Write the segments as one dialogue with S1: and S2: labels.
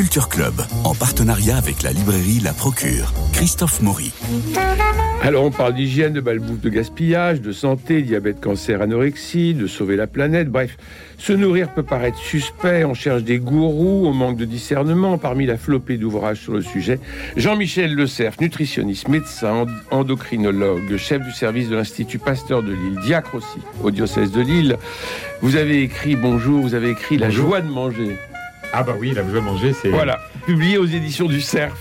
S1: Culture Club, en partenariat avec la librairie La Procure. Christophe Maury.
S2: Alors on parle d'hygiène, de balbouffe, de gaspillage, de santé, diabète, cancer, anorexie, de sauver la planète, bref. Se nourrir peut paraître suspect, on cherche des gourous, on manque de discernement parmi la flopée d'ouvrages sur le sujet. Jean-Michel Le Cerf, nutritionniste, médecin, endocrinologue, chef du service de l'Institut Pasteur de Lille, diacre aussi au diocèse de Lille. Vous avez écrit, bonjour, vous avez écrit La joie de manger.
S3: Ah bah oui, La joie de manger, c'est...
S2: Voilà, publié aux éditions du Cerf.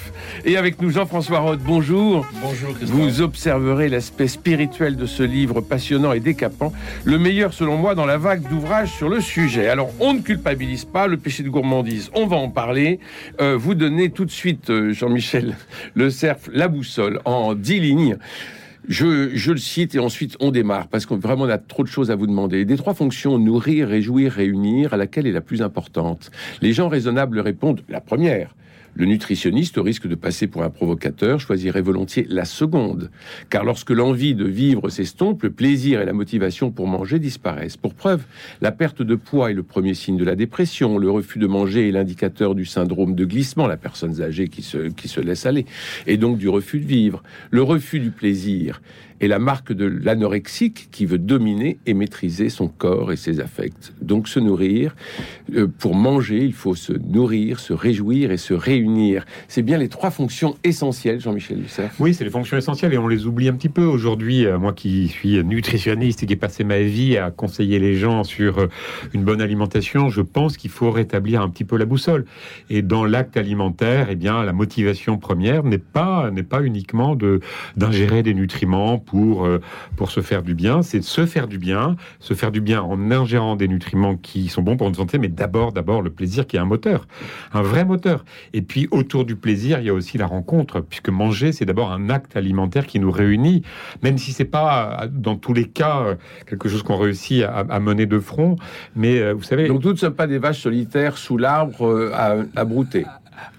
S2: Et avec nous Jean-François Roth, bonjour.
S4: Bonjour Christophe.
S2: Vous observerez l'aspect spirituel de ce livre passionnant et décapant, le meilleur selon moi dans la vague d'ouvrages sur le sujet. Alors on ne culpabilise pas le péché de gourmandise, on va en parler. Euh, vous donnez tout de suite, euh, Jean-Michel Le Cerf, la boussole en dix lignes. Je, le cite et ensuite on démarre parce qu'on vraiment on a trop de choses à vous demander. Des trois fonctions nourrir, réjouir, réunir, à laquelle est la plus importante? Les gens raisonnables répondent la première. Le nutritionniste, au risque de passer pour un provocateur, choisirait volontiers la seconde, car lorsque l'envie de vivre s'estompe, le plaisir et la motivation pour manger disparaissent. Pour preuve, la perte de poids est le premier signe de la dépression, le refus de manger est l'indicateur du syndrome de glissement, la personne âgée qui se, qui se laisse aller, et donc du refus de vivre. Le refus du plaisir est la marque de l'anorexique qui veut dominer et maîtriser son corps et ses affects. Donc se nourrir, euh, pour manger, il faut se nourrir, se réjouir et se réunir. C'est bien les trois fonctions essentielles, Jean-Michel Lucef.
S3: Oui, c'est les fonctions essentielles et on les oublie un petit peu aujourd'hui. Euh, moi qui suis nutritionniste et qui ai passé ma vie à conseiller les gens sur euh, une bonne alimentation, je pense qu'il faut rétablir un petit peu la boussole. Et dans l'acte alimentaire, eh bien, la motivation première n'est pas pas uniquement de d'ingérer des nutriments pour, euh, pour se faire du bien, c'est se faire du bien, se faire du bien en ingérant des nutriments qui sont bons pour notre santé, mais d'abord, d'abord le plaisir qui est un moteur, un vrai moteur. Et puis autour du plaisir, il y a aussi la rencontre, puisque manger, c'est d'abord un acte alimentaire qui nous réunit, même si c'est pas dans tous les cas quelque chose qu'on réussit à, mener de front, mais euh, vous savez.
S2: Donc toutes ne sommes pas des vaches solitaires sous l'arbre euh, à, à brouter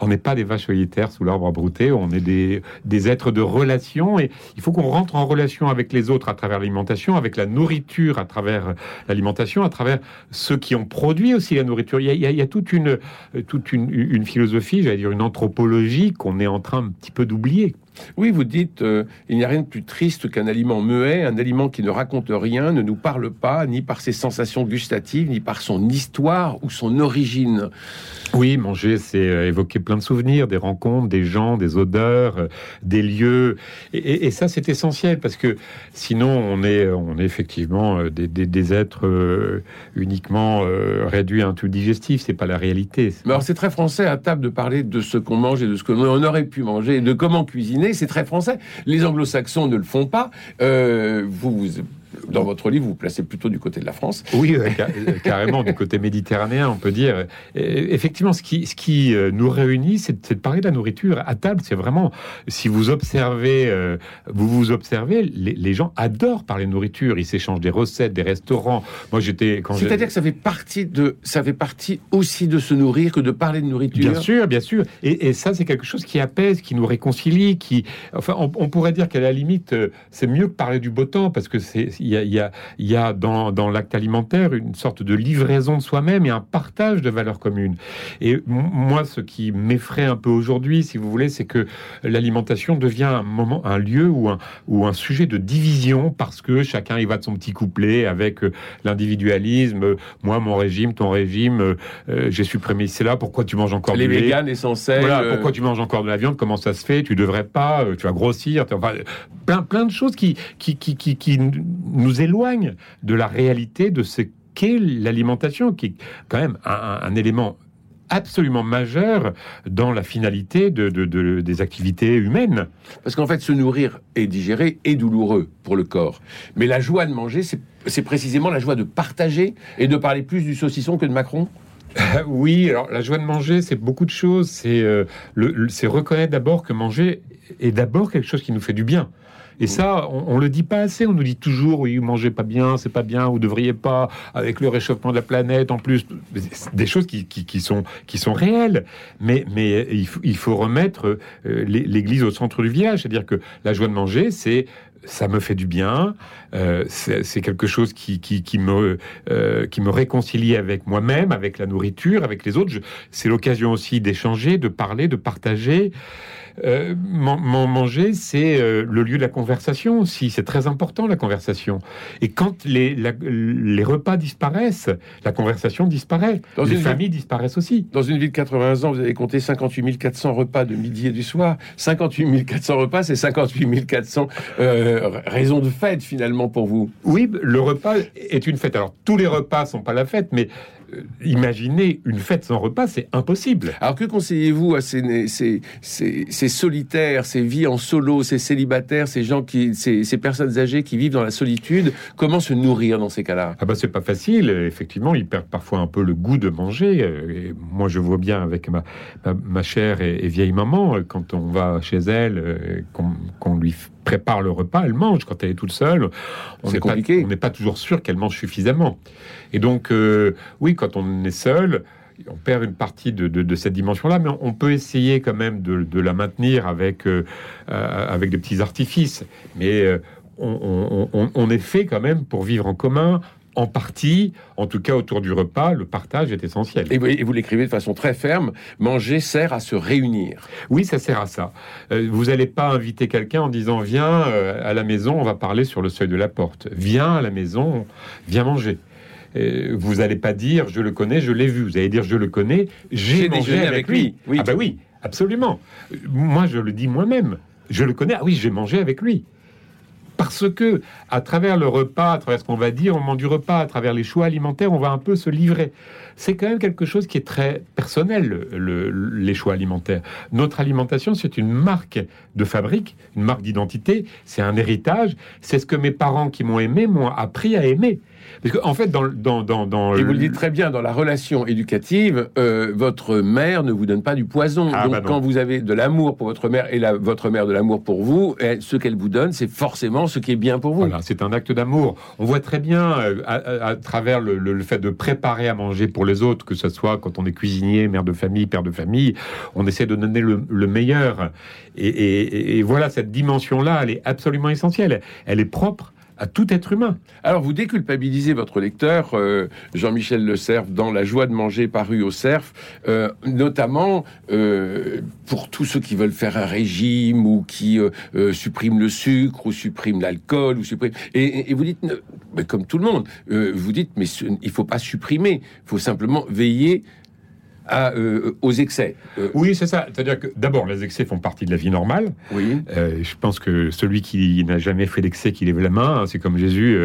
S3: on n'est pas des vaches solitaires sous l'arbre à brouter, on est des, des, êtres de relation et il faut qu'on rentre en relation avec les autres à travers l'alimentation, avec la nourriture à travers l'alimentation, à travers ceux qui ont produit aussi la nourriture. Il y a, toute, une, toute une philosophie, j'allais dire une anthropologie qu'on est en train un petit peu d'oublier.
S2: Oui, vous dites, euh, il n'y a rien de plus triste qu'un aliment muet, un aliment qui ne raconte rien, ne nous parle pas, ni par ses sensations gustatives, ni par son histoire ou son origine.
S3: Oui, manger, c'est euh, évoquer plein de souvenirs, des rencontres, des gens, des odeurs, euh, des lieux. Et, et ça, c'est essentiel parce que sinon, on est, on est effectivement des, des, des êtres uniquement réduits à un tout digestif. C'est pas la réalité.
S2: Mais alors, c'est très français à table de parler de ce qu'on mange et de ce qu'on aurait pu manger et de comment cuisiner. C'est très français. Les anglo-saxons ne le font pas. Euh, vous, vous dans votre livre, vous vous placez plutôt du côté de la France.
S3: Oui, euh, carrément, du côté méditerranéen, on peut dire. Et effectivement, ce qui, ce qui euh, nous réunit, c'est de parler de la nourriture. À table, c'est vraiment, si vous observez, euh, vous vous observez, les, les, gens adorent parler de nourriture. Ils s'échangent des recettes, des restaurants. Moi, j'étais...
S2: C'est-à-dire que ça fait, partie de, ça fait partie aussi de se nourrir que de parler de nourriture
S3: Bien sûr, bien sûr. Et, et ça, c'est quelque chose qui apaise, qui nous réconcilie, qui... Enfin, on, on pourrait dire qu'à la limite, c'est mieux que parler du beau temps, parce que c'est il y a, il y a, il y a dans, dans l'acte alimentaire une sorte de livraison de soi-même et un partage de valeurs communes. Et moi, ce qui m'effraie un peu aujourd'hui, si vous voulez, c'est que l'alimentation devient un moment, un lieu ou un, ou un sujet de division parce que chacun y va de son petit couplet avec l'individualisme. Moi, mon régime, ton régime, euh, j'ai supprimé cela. Pourquoi tu manges encore
S2: les
S3: du lait
S2: véganes essentiels
S3: Voilà, pourquoi tu manges encore de la viande Comment ça se fait Tu devrais pas. Tu vas grossir. Enfin, plein, plein de choses qui, qui, qui, qui, qui nous éloigne de la réalité de ce qu'est l'alimentation, qui est quand même un, un élément absolument majeur dans la finalité de, de, de, des activités humaines.
S2: Parce qu'en fait, se nourrir et digérer est douloureux pour le corps. Mais la joie de manger, c'est précisément la joie de partager et de parler plus du saucisson que de Macron
S3: oui, alors la joie de manger, c'est beaucoup de choses. C'est euh, reconnaître d'abord que manger est d'abord quelque chose qui nous fait du bien. Et ça, on, le dit pas assez. On nous dit toujours, oui, mangez pas bien, c'est pas bien, vous devriez pas, avec le réchauffement de la planète, en plus, des choses qui, sont, réelles. Mais, mais il, faut, il faut remettre euh, l'église au centre du village. C'est-à-dire que la joie de manger, c'est ça me fait du bien. Euh, c'est quelque chose qui, qui, me, euh, qui me réconcilie avec moi-même, avec la nourriture, avec les autres. C'est l'occasion aussi d'échanger, de parler, de partager. Euh, manger, c'est le lieu de la conversation aussi. C'est très important, la conversation. Et quand les, les repas disparaissent, la conversation disparaît. Dans les familles disparaissent aussi.
S2: Dans une ville de 80 ans, vous avez compté 58 400 repas de midi et du soir. 58 400 repas, c'est 58 400 euh, raisons de fête, finalement, pour vous.
S3: Oui, le repas est une fête. Alors, tous les repas sont pas la fête, mais euh, imaginer une fête sans repas, c'est impossible.
S2: Alors que conseillez-vous à ces, ces, solitaires, ces vies en solo, ces célibataires, ces gens qui, ces, personnes âgées qui vivent dans la solitude? Comment se nourrir dans ces cas-là?
S3: Ah bah c'est pas facile. Effectivement, ils perdent parfois un peu le goût de manger. Et moi, je vois bien avec ma, ma, chère et, vieille maman quand on va chez elle, euh, qu'on lui prépare le repas, elle mange. Quand elle est toute seule, on n'est pas, on n'est pas toujours sûr qu'elle mange suffisamment. Et donc, euh, oui, quand on est seul, on perd une partie de, cette dimension-là, mais on peut essayer quand même de, la maintenir avec, euh, euh, avec des petits artifices. Mais on, est fait quand même pour vivre en commun, en partie, en tout cas autour du repas, le partage est essentiel.
S2: Et vous, l'écrivez de façon très ferme, manger sert à se réunir.
S3: Oui, ça sert à ça. Euh, vous n'allez pas inviter quelqu'un en disant viens euh, à la maison, on va parler sur le seuil de la porte. Viens à la maison, viens manger. Euh, vous n'allez pas dire je le connais, je l'ai vu. Vous allez dire je le connais, j'ai mangé avec, lui. Oui. Ah bah oui, absolument. Moi, je le dis moi-même. Je le connais. Ah oui, j'ai mangé avec lui parce que à travers le repas, à travers ce qu'on va dire au moment du repas, à travers les choix alimentaires, on va un peu se livrer. C'est quand même quelque chose qui est très personnel, les choix alimentaires. Notre alimentation, c'est une marque de fabrique, une marque d'identité, c'est un héritage, c'est ce que mes parents qui m'ont aimé m'ont appris à aimer. Parce qu'en en fait, dans, dans, dans,
S2: Et vous le dites très bien, dans la relation éducative, euh, votre mère ne vous donne pas du poison. Ah, Donc, bah quand vous avez de l'amour pour votre mère et la, votre mère de l'amour pour vous, ce qu'elle vous donne, c'est forcément ce qui est bien pour vous.
S3: Voilà, c'est un acte d'amour. On voit très bien, euh, à, travers le, fait de préparer à manger pour les autres, que ce soit quand on est cuisinier, mère de famille, père de famille, on essaie de donner le, meilleur. Et, et voilà, cette dimension-là, elle est absolument essentielle. Elle est propre à tout être humain.
S2: Alors vous déculpabilisez votre lecteur, euh, Jean-Michel Le Cerf, dans La joie de manger paru au Cerf, euh, notamment euh, pour tous ceux qui veulent faire un régime ou qui suppriment le sucre ou suppriment l'alcool ou suppriment... Et, vous dites, mais comme tout le monde, vous dites, mais il faut pas supprimer, il faut simplement veiller euh, aux excès.
S3: Euh, oui, c'est ça. C'est-à-dire que d'abord, les excès font partie de la vie normale.
S2: Oui.
S3: Euh, je pense que celui qui n'a jamais fait d'excès, qui lève la main, hein, c'est comme Jésus,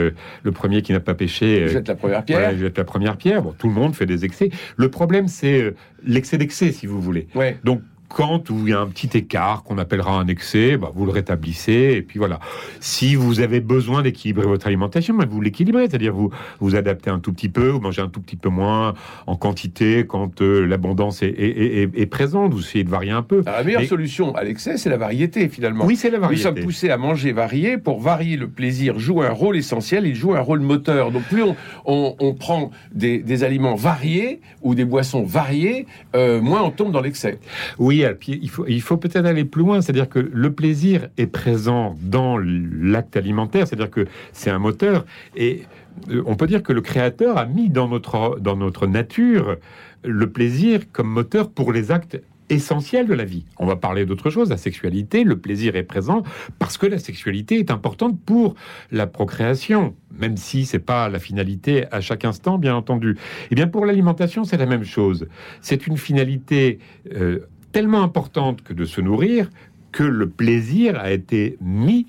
S3: le premier qui n'a pas péché.
S2: jette la première pierre.
S3: jette la première pierre. Bon, tout le monde fait des excès. Le problème, c'est l'excès d'excès, si vous voulez.
S2: Ouais.
S3: Donc quand il y a un petit écart qu'on appellera un excès, bah, vous le rétablissez et puis voilà. Si vous avez besoin d'équilibrer votre alimentation, bah, vous l'équilibrez, c'est-à-dire vous vous adaptez un tout petit peu, vous mangez un tout petit peu moins en quantité quand euh, l'abondance est, est, présente. Vous essayez de varier un peu.
S2: la meilleure solution à l'excès, c'est la variété finalement.
S3: Oui, c'est la variété.
S2: Nous sommes poussés à manger varié pour varier le plaisir. Joue un rôle essentiel, il joue un rôle moteur. Donc plus on, prend des, aliments variés ou des boissons variées, euh, moins on tombe dans l'excès.
S3: Oui il faut, peut-être aller plus loin, c'est-à-dire que le plaisir est présent dans l'acte alimentaire, c'est-à-dire que c'est un moteur, et euh, on peut dire que le créateur a mis dans notre, dans notre nature le plaisir comme moteur pour les actes essentiels de la vie. On va parler d'autre chose, la sexualité, le plaisir est présent parce que la sexualité est importante pour la procréation, même si c'est pas la finalité à chaque instant, bien entendu. Et eh bien pour l'alimentation, c'est la même chose. C'est une finalité euh, tellement importante que de se nourrir que le plaisir a été mis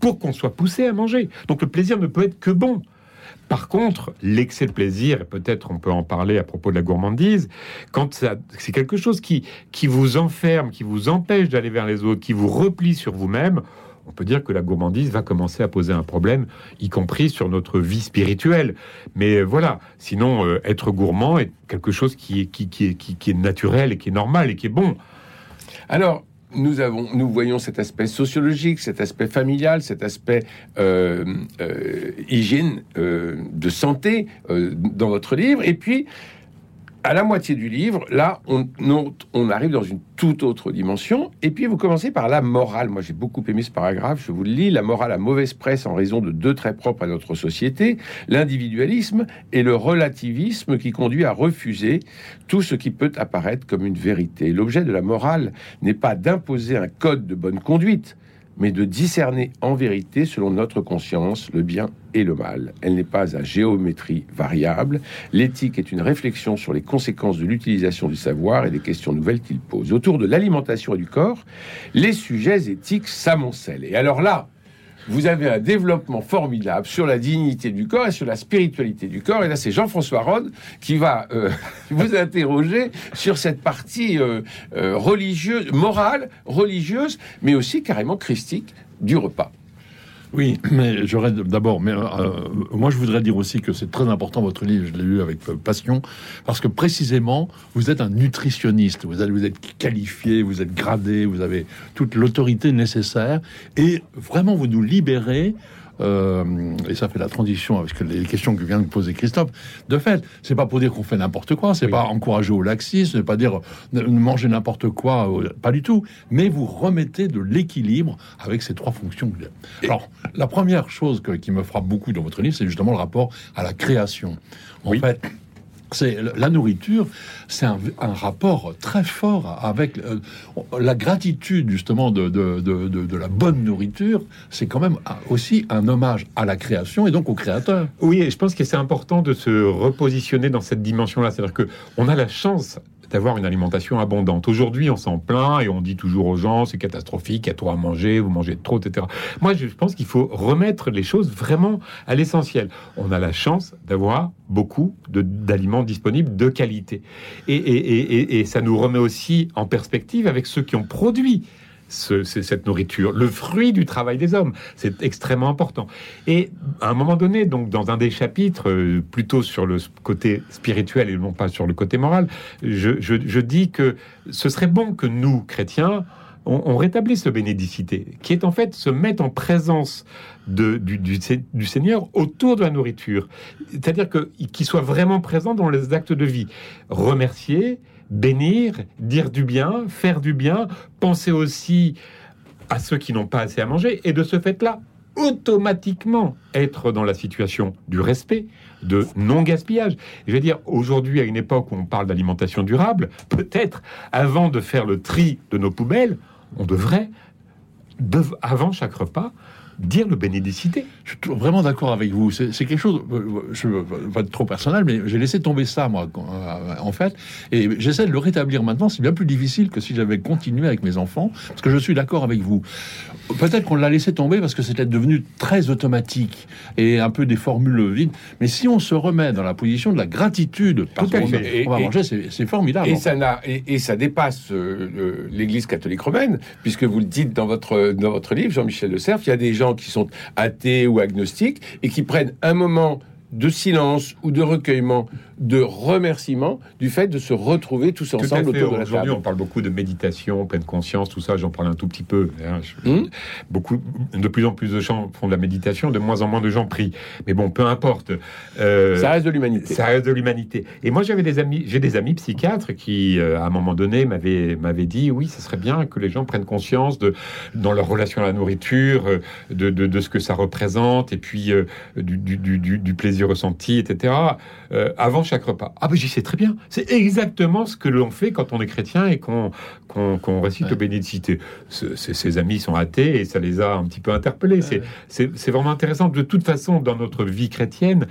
S3: pour qu'on soit poussé à manger. Donc le plaisir ne peut être que bon. Par contre, l'excès de plaisir, et peut-être on peut en parler à propos de la gourmandise, quand c'est quelque chose qui, qui vous enferme, qui vous empêche d'aller vers les autres, qui vous replie sur vous-même, on peut dire que la gourmandise va commencer à poser un problème, y compris sur notre vie spirituelle. Mais euh, voilà, sinon, euh, être gourmand est quelque chose qui est, qui, qui, qui, est naturel et qui est normal et qui est bon.
S2: Alors, nous, avons, nous voyons cet aspect sociologique, cet aspect familial, cet aspect euh, hygiène de santé dans votre livre. Et puis, à la moitié du livre, là, on, on, arrive dans une toute autre dimension. Et puis, vous commencez par la morale. Moi, j'ai beaucoup aimé ce paragraphe, je vous le lis. La morale a mauvaise presse en raison de deux traits propres à notre société, l'individualisme et le relativisme qui conduit à refuser tout ce qui peut apparaître comme une vérité. L'objet de la morale n'est pas d'imposer un code de bonne conduite, mais de discerner en vérité, selon notre conscience, le bien et le mal. Elle n'est pas à géométrie variable. L'éthique est une réflexion sur les conséquences de l'utilisation du savoir et des questions nouvelles qu'il pose. Autour de l'alimentation et du corps, les sujets éthiques s'amoncellent. Et alors là, vous avez un développement formidable sur la dignité du corps et sur la spiritualité du corps. Et là, c'est Jean-François Rode qui va euh, vous interroger sur cette partie euh, euh, religieuse, morale, religieuse, mais aussi carrément christique du repas.
S4: Oui, mais j'aurais d'abord, mais moi je voudrais dire aussi que c'est très important votre livre, je l'ai lu avec passion, parce que précisément vous êtes un nutritionniste, vous êtes qualifié, vous êtes gradé, vous avez toute l'autorité nécessaire, et vraiment vous nous libérez euh, et ça fait la transition avec les questions que vient de poser Christophe. De fait, c'est pas pour dire qu'on fait n'importe quoi, c'est pas encourager au laxisme, c'est pas dire manger n'importe quoi, euh, pas du tout. Mais vous remettez de l'équilibre avec ces trois fonctions. Alors, la première chose qui me frappe beaucoup dans votre livre, c'est justement le rapport à la création. En fait, c'est la nourriture, c'est un, rapport très fort avec euh, la gratitude justement de, la bonne nourriture. C'est quand même aussi un hommage à la création et donc au créateur.
S3: Oui, et je pense que c'est important de se repositionner dans cette dimension-là. C'est-à-dire que on a la chance d'avoir une alimentation abondante. Aujourd'hui, on s'en plaint et on dit toujours aux gens c'est catastrophique, il y a trop à manger, vous mangez trop, etc. Moi, je pense qu'il faut remettre les choses vraiment à l'essentiel. On a la chance d'avoir beaucoup d'aliments disponibles de qualité. Et, et, ça nous remet aussi en perspective avec ceux qui ont produit cette nourriture, le fruit du travail des hommes. C'est extrêmement important. Et à un moment donné, donc dans un des chapitres, euh, plutôt sur le côté spirituel et non pas sur le côté moral, je, dis que ce serait bon que nous, chrétiens, on, rétablisse le bénédicité, qui est en fait se mettre en présence de, du, du, Seigneur autour de la nourriture. C'est-à-dire qu'il soit vraiment présent dans les actes de vie. Remercier, bénir, dire du bien, faire du bien, penser aussi à ceux qui n'ont pas assez à manger, et de ce fait-là, automatiquement être dans la situation du respect, de non-gaspillage. Je veux dire, aujourd'hui, à une époque où on parle d'alimentation durable, peut-être, avant de faire le tri de nos poubelles, on devrait, avant chaque repas, dire le bénédicité.
S4: Je suis vraiment d'accord avec vous. C'est quelque chose, euh, je ne veux pas être trop personnel, mais j'ai laissé tomber ça, moi, euh, en fait. Et j'essaie de le rétablir maintenant. C'est bien plus difficile que si j'avais continué avec mes enfants, parce que je suis d'accord avec vous. Peut-être qu'on l'a laissé tomber parce que c'était devenu très automatique et un peu des formules vides. Mais si on se remet dans la position de la gratitude, parce qu'on va manger, c'est formidable.
S2: Et ça, et, ça dépasse euh, l'Église catholique romaine, puisque vous le dites dans votre, dans votre livre, Jean-Michel de Cerf, il y a des gens qui sont athées ou agnostiques et qui prennent un moment de silence ou de recueillement, de remerciement du fait de se retrouver tous ensemble autour de la
S3: Aujourd'hui, on parle beaucoup de méditation, pleine conscience, tout ça. J'en parle un tout petit peu. Hein. Hmm? beaucoup, de plus en plus de gens font de la méditation, de moins en moins de gens prient. Mais bon, peu importe.
S2: Euh, ça reste de l'humanité.
S3: Ça reste de l'humanité. Et moi, j'avais des amis, j'ai des amis psychiatres qui, euh, à un moment donné, m'avaient m'avaient dit, oui, ce serait bien que les gens prennent conscience de dans leur relation à la nourriture, euh, de, de, de ce que ça représente, et puis du, du, du, du plaisir ressenti, etc., euh, avant chaque repas. Ah ben j'y sais très bien. C'est exactement ce que l'on fait quand on est chrétien et qu'on qu'on récite ouais. bénédicité. Ses amis sont athées et ça les a un petit peu interpellés. C'est vraiment intéressant. De toute façon, dans notre vie chrétienne,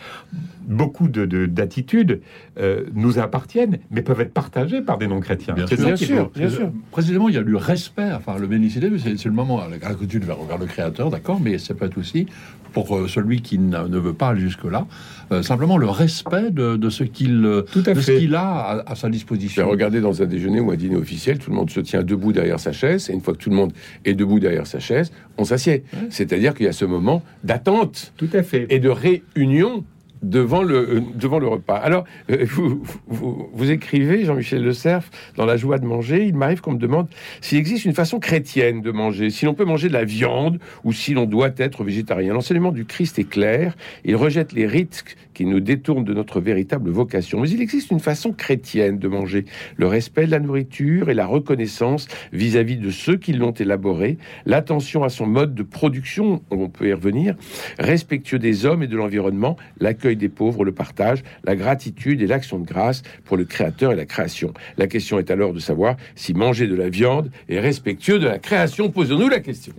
S3: beaucoup d'attitudes de, euh, nous appartiennent, mais peuvent être partagées par des non-chrétiens.
S4: Bien, sûr, bien, sûr, bien sûr. Précisément, il y a le respect, enfin le bénédicité, c'est le moment, la gratitude vers, vers le Créateur, d'accord, mais ça peut être aussi pour euh, celui qui ne veut pas aller jusque-là, euh, simplement le respect de, ce qu'il qu'il a à, sa disposition.
S2: Regardez dans un déjeuner ou un dîner officiel, tout le monde se tient debout derrière sa chaise, et une fois que tout le monde est debout derrière sa chaise, on s'assied. C'est-à-dire qu'il y a ce moment d'attente
S3: tout à fait.
S2: et de réunion devant le, euh, devant le repas. Alors, euh, vous, vous, écrivez, Jean-Michel Le Cerf, dans La joie de manger, il m'arrive qu'on me demande s'il existe une façon chrétienne de manger, si l'on peut manger de la viande ou si l'on doit être végétarien. L'enseignement du Christ est clair, il rejette les rites qui nous détournent de notre véritable vocation. Mais il existe une façon chrétienne de manger, le respect de la nourriture et la reconnaissance vis-à-vis de ceux qui l'ont élaboré, l'attention à son mode de production, on peut y revenir, respectueux des hommes et de l'environnement, l'accueil des pauvres, le partage, la gratitude et l'action de grâce pour le Créateur et la création. La question est alors de savoir si manger de la viande est respectueux de la création. Posons-nous la question.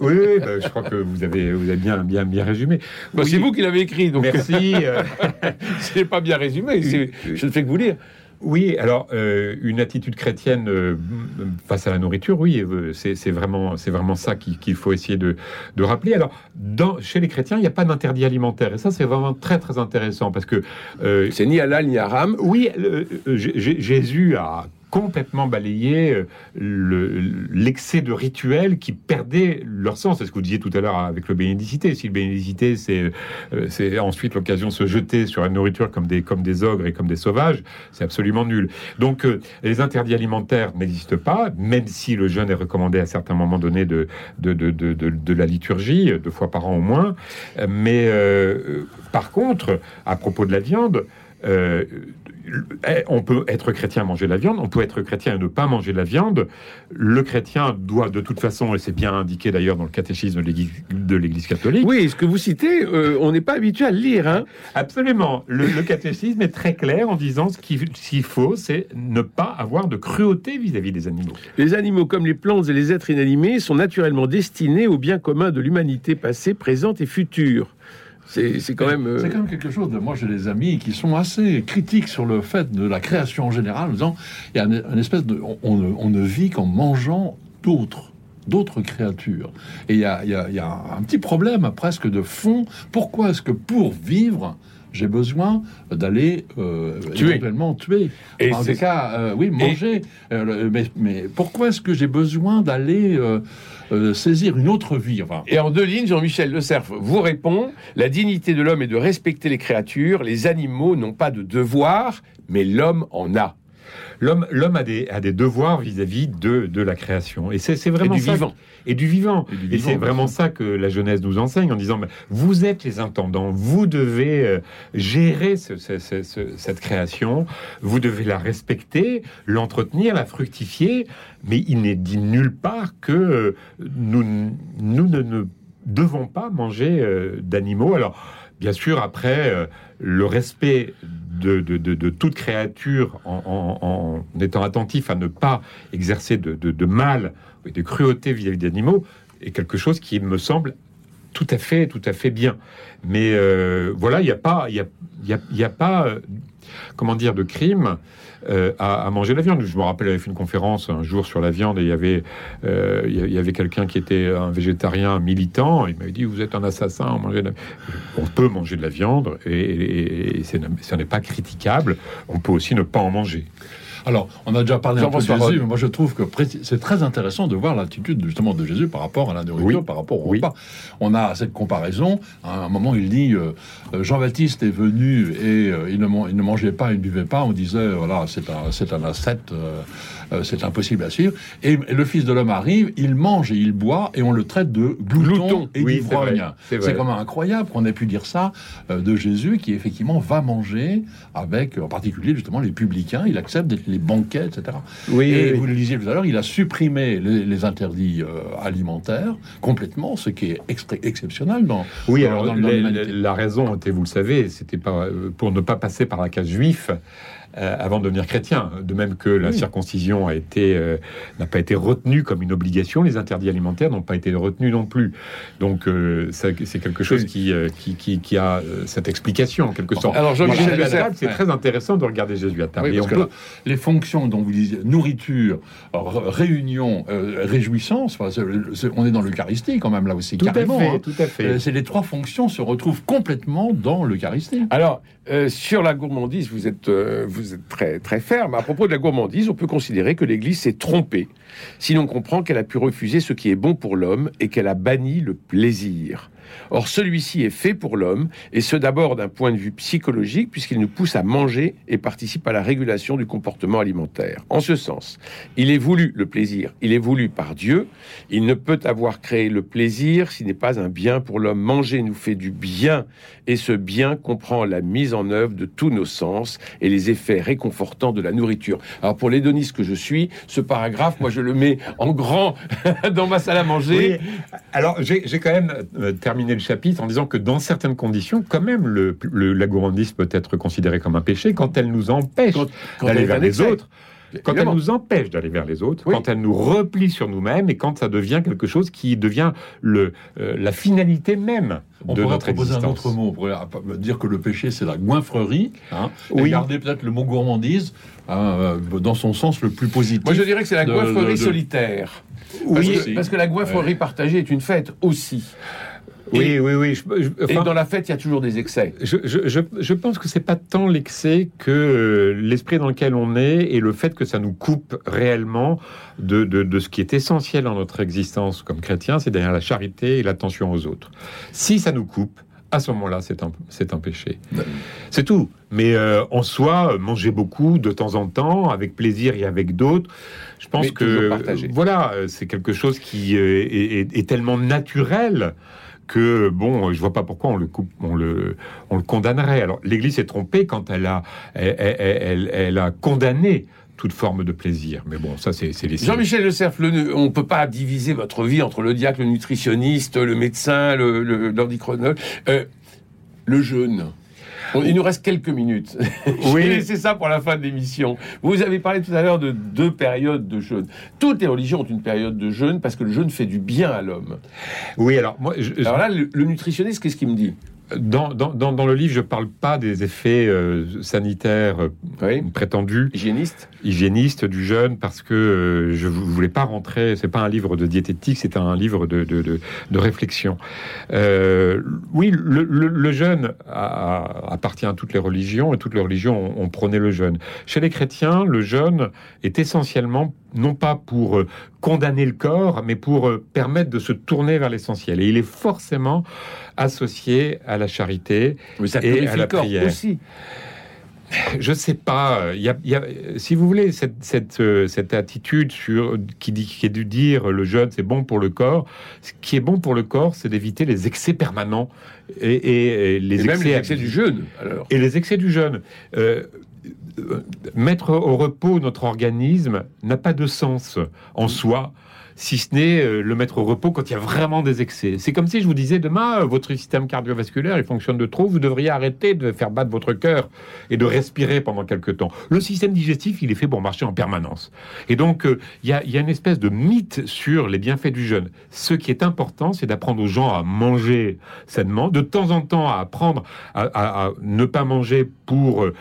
S3: Oui, oui, bah, je crois que vous avez, vous avez bien, bien, bien résumé.
S2: Bah,
S3: Oui,
S2: C'est vous qui l'avez écrit, donc
S3: Merci. euh,
S2: c'est pas bien résumé. Je ne fais que vous lire.
S3: Oui, alors euh, une attitude chrétienne euh, face à la nourriture, oui, euh, c'est vraiment, c'est vraiment ça qu'il faut essayer de, de rappeler. Alors, dans, chez les chrétiens, il n'y a pas d'interdit alimentaire, et ça, c'est vraiment très très intéressant parce que
S2: C'est ni halal ni haram.
S3: oui, Jésus a complètement balayé euh, le- l'excès de rituels qui perdaient leur sens. C'est ce que vous disiez tout à l'heure avec le bénédicité. Si le bénédicité, c'est euh, ensuite l'occasion de se jeter sur la nourriture comme des, ogres et comme des sauvages, c'est absolument nul. Donc, euh, les interdits alimentaires n'existent pas, même si le jeûne est recommandé à certains moments donnés de, la liturgie, deux fois par an au moins. Mais par contre, à propos de la viande, on peut être chrétien et manger de la viande, on peut être chrétien et ne pas manger de la viande. Le chrétien doit de toute façon, et c'est bien indiqué d'ailleurs dans le catéchisme de l'Église- catholique,
S2: Oui, ce que vous citez, euh, on n'est pas habitué à le lire. Hein.
S3: absolument, le, le catéchisme est très clair en disant ce qu'il ce qu'il faut, c'est ne pas avoir de cruauté vis-à-vis des animaux.
S2: Les animaux, comme les plantes et les êtres inanimés, sont naturellement destinés au bien commun de l'humanité passée, présente et future. C'est quand même. euh,
S4: C'est quand même quelque chose de. Moi, j'ai des amis qui sont assez critiques sur le fait de la création en général, en disant il y a une, une espèce de. On, on ne- on ne vit qu'en mangeant d'autres d'autres créatures. Et il y a, il y a- il y a un petit problème presque de fond. Pourquoi est-ce que pour vivre, j'ai besoin d'aller euh,
S2: Tuer.
S4: éventuellement tuer?
S2: Et
S4: En tout cas, euh, oui, manger. Euh, mais pourquoi est-ce que j'ai besoin d'aller euh, saisir une autre vie enfin,
S2: Et en deux lignes, Jean-Michel Le Cerf vous répond La dignité de l'homme est de respecter les créatures. Les animaux n'ont pas de devoir, mais l'homme en a.
S3: L'homme, a des, a des devoirs vis-à-vis de, de la création. Et c'est,
S2: Et
S3: vraiment
S2: du
S3: ça.
S2: vivant.
S3: Et du vivant.
S4: Et
S3: c'est vraiment ça que la Genèse nous enseigne en disant vous êtes les intendants, vous devez euh, gérer ce- ce- ce- ce- cette création, vous devez la respecter, l'entretenir, la fructifier, mais il n'est dit nulle part que euh, nous, nous ne, ne devons pas manger euh, d'animaux. Alors, bien sûr, après, euh, le respect de, toute créature en, étant attentif à ne pas exercer de, mal et de cruauté vis-à-vis des animaux est quelque chose qui me semble tout à fait, tout à fait bien. Mais euh, voilà, il n'y a pas, il y a, y a- pas, euh, comment dire, de crime euh, à, à manger la viande. Je me rappelle, j'avais fait une conférence un jour sur la viande et il y avait, il y avait quelqu'un qui était un végétarien militant. Il m'avait dit, vous êtes un assassin, on, de la- on peut manger de la viande et, et- et ce n'est pas critiquable. On peut aussi ne pas en manger.
S4: Alors, on a déjà parlé un peu de Jésus, mais moi je trouve que c'est très intéressant de voir l'attitude justement de Jésus par rapport à la nourriture,
S3: Oui.
S4: par rapport au
S3: Oui.
S4: repas. On a cette comparaison. À un moment, il dit euh, euh, Jean-Baptiste est venu et euh, il, ne man- il ne mangeait pas, il ne buvait pas. On disait voilà, c'est un, c'est un ascète, euh, euh, c'est impossible à suivre. Et, et le Fils de l'homme arrive, il mange et il boit et on le traite de glouton,
S2: Glouton.
S4: et
S3: Oui,
S4: d'ivrogne.
S3: c'est
S4: quand même incroyable qu'on ait pu dire ça euh, de Jésus qui effectivement va manger avec, en particulier justement les publicains. Il accepte d'être les banquets, etc.
S3: Oui,
S4: Et vous le disiez tout à l'heure, il a supprimé les, les interdits euh, alimentaires complètement, ce qui est exceptionnel dans.
S3: Oui,
S4: dans-
S3: alors
S4: dans- dans
S3: la, raison était, vous le savez, c'était pas pour ne pas passer par la case juif euh, avant de devenir chrétien. De même que la
S4: Oui.
S3: circoncision a été euh, n'a pas été retenue comme une obligation, les interdits alimentaires n'ont pas été retenus non plus. Donc euh, c'est quelque chose qui, euh, qui, qui, qui a euh, cette explication en quelque sorte.
S2: Alors,
S3: Jésus à table, c'est
S4: ouais.
S3: très intéressant de regarder Jésus à table.
S4: Oui,
S3: Et
S4: parce
S3: on
S4: que
S3: peut-
S4: là, les fonctions dont vous disiez nourriture, réunion, euh, réjouissance, enfin, on est dans l'Eucharistie quand même là aussi,
S3: tout à
S4: carrément.
S3: fait,
S4: hein.
S3: tout à fait.
S4: Euh, c'est les trois fonctions se retrouvent complètement dans l'Eucharistie.
S2: Alors, euh, sur la gourmandise, vous êtes, euh, vous êtes très, très ferme. À propos de la gourmandise, on peut considérer que l'Église s'est trompée si l'on comprend qu'elle a pu refuser ce qui est bon pour l'homme et qu'elle a banni le plaisir. Or, celui-ci est fait pour l'homme, et ce d'abord d'un point de vue psychologique, puisqu'il nous pousse à manger et participe à la régulation du comportement alimentaire. En ce sens, il est voulu, le plaisir, il est voulu par Dieu, il ne peut avoir créé le plaisir s'il n'est pas un bien pour l'homme. Manger nous fait du bien, et ce bien comprend la mise en œuvre de tous nos sens et les effets réconfortants de la nourriture. Alors pour l'hédoniste que je suis, ce paragraphe, moi je le mets en grand dans ma salle à manger.
S3: Alors j'ai quand même euh, terminé le chapitre en disant que dans certaines conditions, quand même, le, la gourmandise peut être considérée comme un péché quand elle nous empêche d'aller vers les autres quand elle nous empêche d'aller vers les autres, quand elle nous replie sur nous-mêmes et quand ça devient quelque chose qui devient le, euh, la finalité même
S4: on
S3: de
S4: pourrait
S3: notre
S4: proposer
S3: existence.
S4: un autre mot. On pourrait dire que le péché, c'est la goinfrerie. Hein,
S3: Oui.
S4: Et garder peut-être le mot gourmandise hein, euh, dans son sens le plus positif.
S2: Moi je dirais que c'est la goinfrerie
S4: de- de-
S2: solitaire. Parce,
S4: Oui,
S2: que, parce que la goinfrerie partagée est une fête aussi.
S3: Oui, oui, oui. je- je-
S2: Et dans la fête, il y a toujours des excès.
S3: Je, pense que c'est pas tant l'excès que euh, l'esprit dans lequel on est et le fait que ça nous coupe réellement de, de- de ce qui est essentiel dans notre existence comme chrétien, c'est derrière la charité et l'attention aux autres. Si ça nous coupe, à ce moment-là, c'est un, c'est un péché. C'est tout. Mais euh, en soi, euh, manger beaucoup de temps en temps, avec plaisir et avec d'autres, je pense
S2: Mais
S3: que voilà, c'est quelque chose qui est, est- est tellement naturel que bon, je vois pas pourquoi on le coupe, on le, on le condamnerait. Alors l'Église s'est trompée quand elle a, elle, elle- a condamné toute forme de plaisir. Mais bon, ça c'est les
S2: Jean-Michel Le Cerf, le- on ne peut pas diviser votre vie entre le diacre, le nutritionniste, le médecin, le, le. Euh, le jeûne. Il nous reste quelques minutes.
S3: Oui.
S2: Laissé ça pour la fin de l'émission. Vous avez parlé tout à l'heure de deux périodes de jeûne. Toutes les religions ont une période de jeûne parce que le jeûne fait du bien à l'homme.
S3: Oui, alors moi, je-
S2: Alors là, le, le nutritionniste, qu'est-ce qu'il me dit?
S3: Dans, dans, dans, dans le livre, je parle pas des effets euh, sanitaires euh,
S2: Oui.
S3: prétendus.
S2: Hygiéniste
S3: hygiéniste du jeûne parce que euh, je vou- voulais pas rentrer. C'est pas un livre de diététique, c'est un livre de, de, de, de réflexion. Oui, le, le, le jeûne a- a- appartient à toutes les religions et toutes les religions ont, ont prôné le jeûne. Chez les chrétiens, le jeûne est essentiellement non pas pour euh, condamner le corps, mais pour euh, permettre de se tourner vers l'essentiel. Et il est forcément associé à la charité
S2: Mais ça
S3: Et à la prière.
S2: aussi.
S3: je sais pas. Il y a, il y a- si vous voulez, cette, cette, euh, cette attitude sur, qui, dit, qui est de dire le jeûne, c'est bon pour le corps. Ce qui est bon pour le corps, c'est d'éviter les excès permanents et, et- et les
S2: Et même
S3: excès
S2: les excès du jeûne, alors.
S3: et les excès du jeûne. Euh, euh, mettre au repos notre organisme n'a pas de sens en soi, si ce n'est euh, le mettre au repos quand il y a vraiment des excès. C'est comme si je vous disais demain, euh, votre système cardiovasculaire il fonctionne de trop, vous devriez arrêter de faire battre votre cœur et de respirer pendant quelques temps. Le système digestif, il est fait pour marcher en permanence. Et donc, euh, il y, a, il y a une espèce de mythe sur les bienfaits du jeûne. Ce qui est important, c'est d'apprendre aux gens à manger sainement, de temps en temps à apprendre à, à- à ne pas manger pour euh,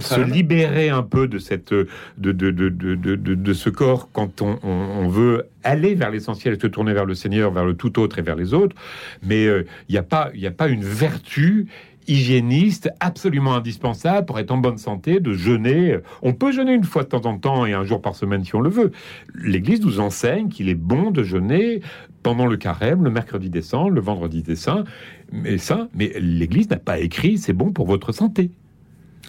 S2: Se
S3: libérer un peu de cette de, de, de, de, de, de- de ce corps quand on, on- on veut aller vers l'essentiel et se tourner vers le Seigneur, vers le tout autre et vers les autres. Mais euh, il n'y a pas a pas une vertu hygiéniste absolument indispensable pour être en bonne santé de jeûner. On peut jeûner une fois de temps en temps et un jour par semaine si on le veut. L'Église nous enseigne qu'il est bon de jeûner pendant le carême, le mercredi des saints, le vendredi des saints, mais ça, mais l'Église n'a pas écrit c'est bon pour votre santé.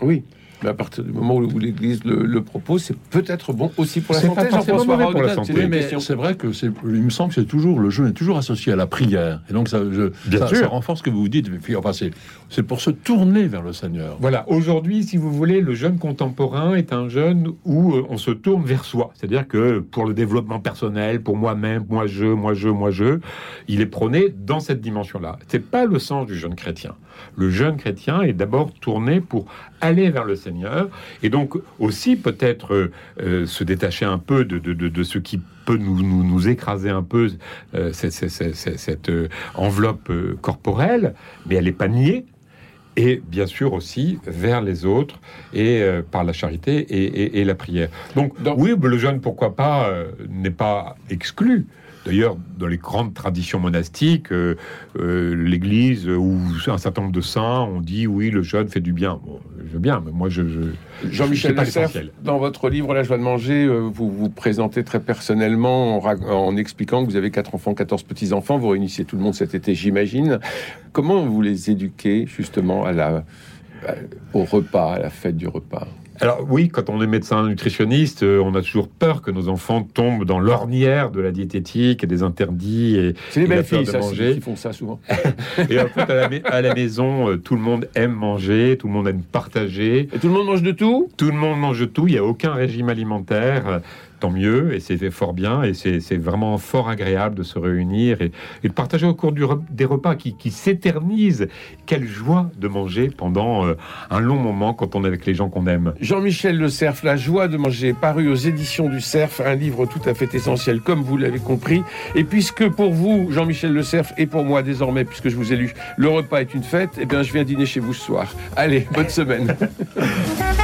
S2: Oui. Mais à partir du moment où l'Église le, le propose, c'est peut-être bon aussi pour la
S3: C'est
S2: santé.
S3: pas forcément
S2: Jean-François
S3: mauvais pour la santé.
S2: c'est
S4: mais c'est vrai que c'est. Il me semble que c'est toujours le jeûne est toujours associé à la prière, et donc ça, je-
S3: Bien
S4: ça,
S3: sûr.
S4: ça renforce ce que vous dites. Puis, Enfin, c'est c'est pour se tourner vers le Seigneur.
S3: Voilà, aujourd'hui, si vous voulez, le jeûne contemporain est un jeûne où euh, on se tourne vers soi. C'est-à-dire que pour le développement personnel, pour moi-même, moi je, moi je, moi je, il est prôné dans cette dimension-là. C'est pas le sens du jeûne chrétien. Le jeûne chrétien est d'abord tourné pour aller vers le Seigneur et donc aussi peut-être euh, euh, se détacher un peu de, de, de, ce qui peut nous, nous, écraser un peu cette, enveloppe corporelle, mais elle n'est pas niée et bien sûr aussi vers les autres et euh, par la charité et, et- et la prière. Donc,
S2: Donc-
S3: oui, le jeûne, pourquoi pas, euh, n'est pas exclu. D'ailleurs, dans les grandes traditions monastiques, euh, euh, l'Église ou un certain nombre de saints ont dit oui, le jeûne fait du bien. Bon, je veux bien, mais moi je. je
S2: Jean-Michel dans votre livre La joie de manger, euh, vous vous présentez très personnellement en, expliquant que vous avez quatre enfants, 14 petits-enfants. Vous réunissez tout le monde cet été, j'imagine. Comment vous les éduquez justement à la, à- au repas, à la fête du repas?
S3: Alors oui, quand on est médecin nutritionniste, euh, on a toujours peur que nos enfants tombent dans l'ornière de la diététique et des interdits. Et,
S2: C'est les belles filles,
S3: de
S2: ça, qui font ça souvent.
S3: et en fait, à la, à la maison, euh, tout le monde aime manger, tout le monde aime partager.
S2: Et tout le monde mange de tout?
S3: Tout le monde mange tout, il n'y a aucun régime alimentaire, tant mieux, et c'est fort bien, et c'est vraiment fort agréable de se réunir et, et de partager au cours du des repas qui, qui s'éternisent. Quelle joie de manger pendant euh, un long moment quand on est avec les gens qu'on aime.
S2: Jean-Michel Le Cerf, La joie de manger, paru aux éditions du Cerf, un livre tout à fait essentiel, comme vous l'avez compris. Et puisque pour vous, Jean-Michel Le Cerf, et pour moi désormais, puisque je vous ai lu, le repas est une fête, eh bien je viens dîner chez vous ce soir. Allez, bonne semaine.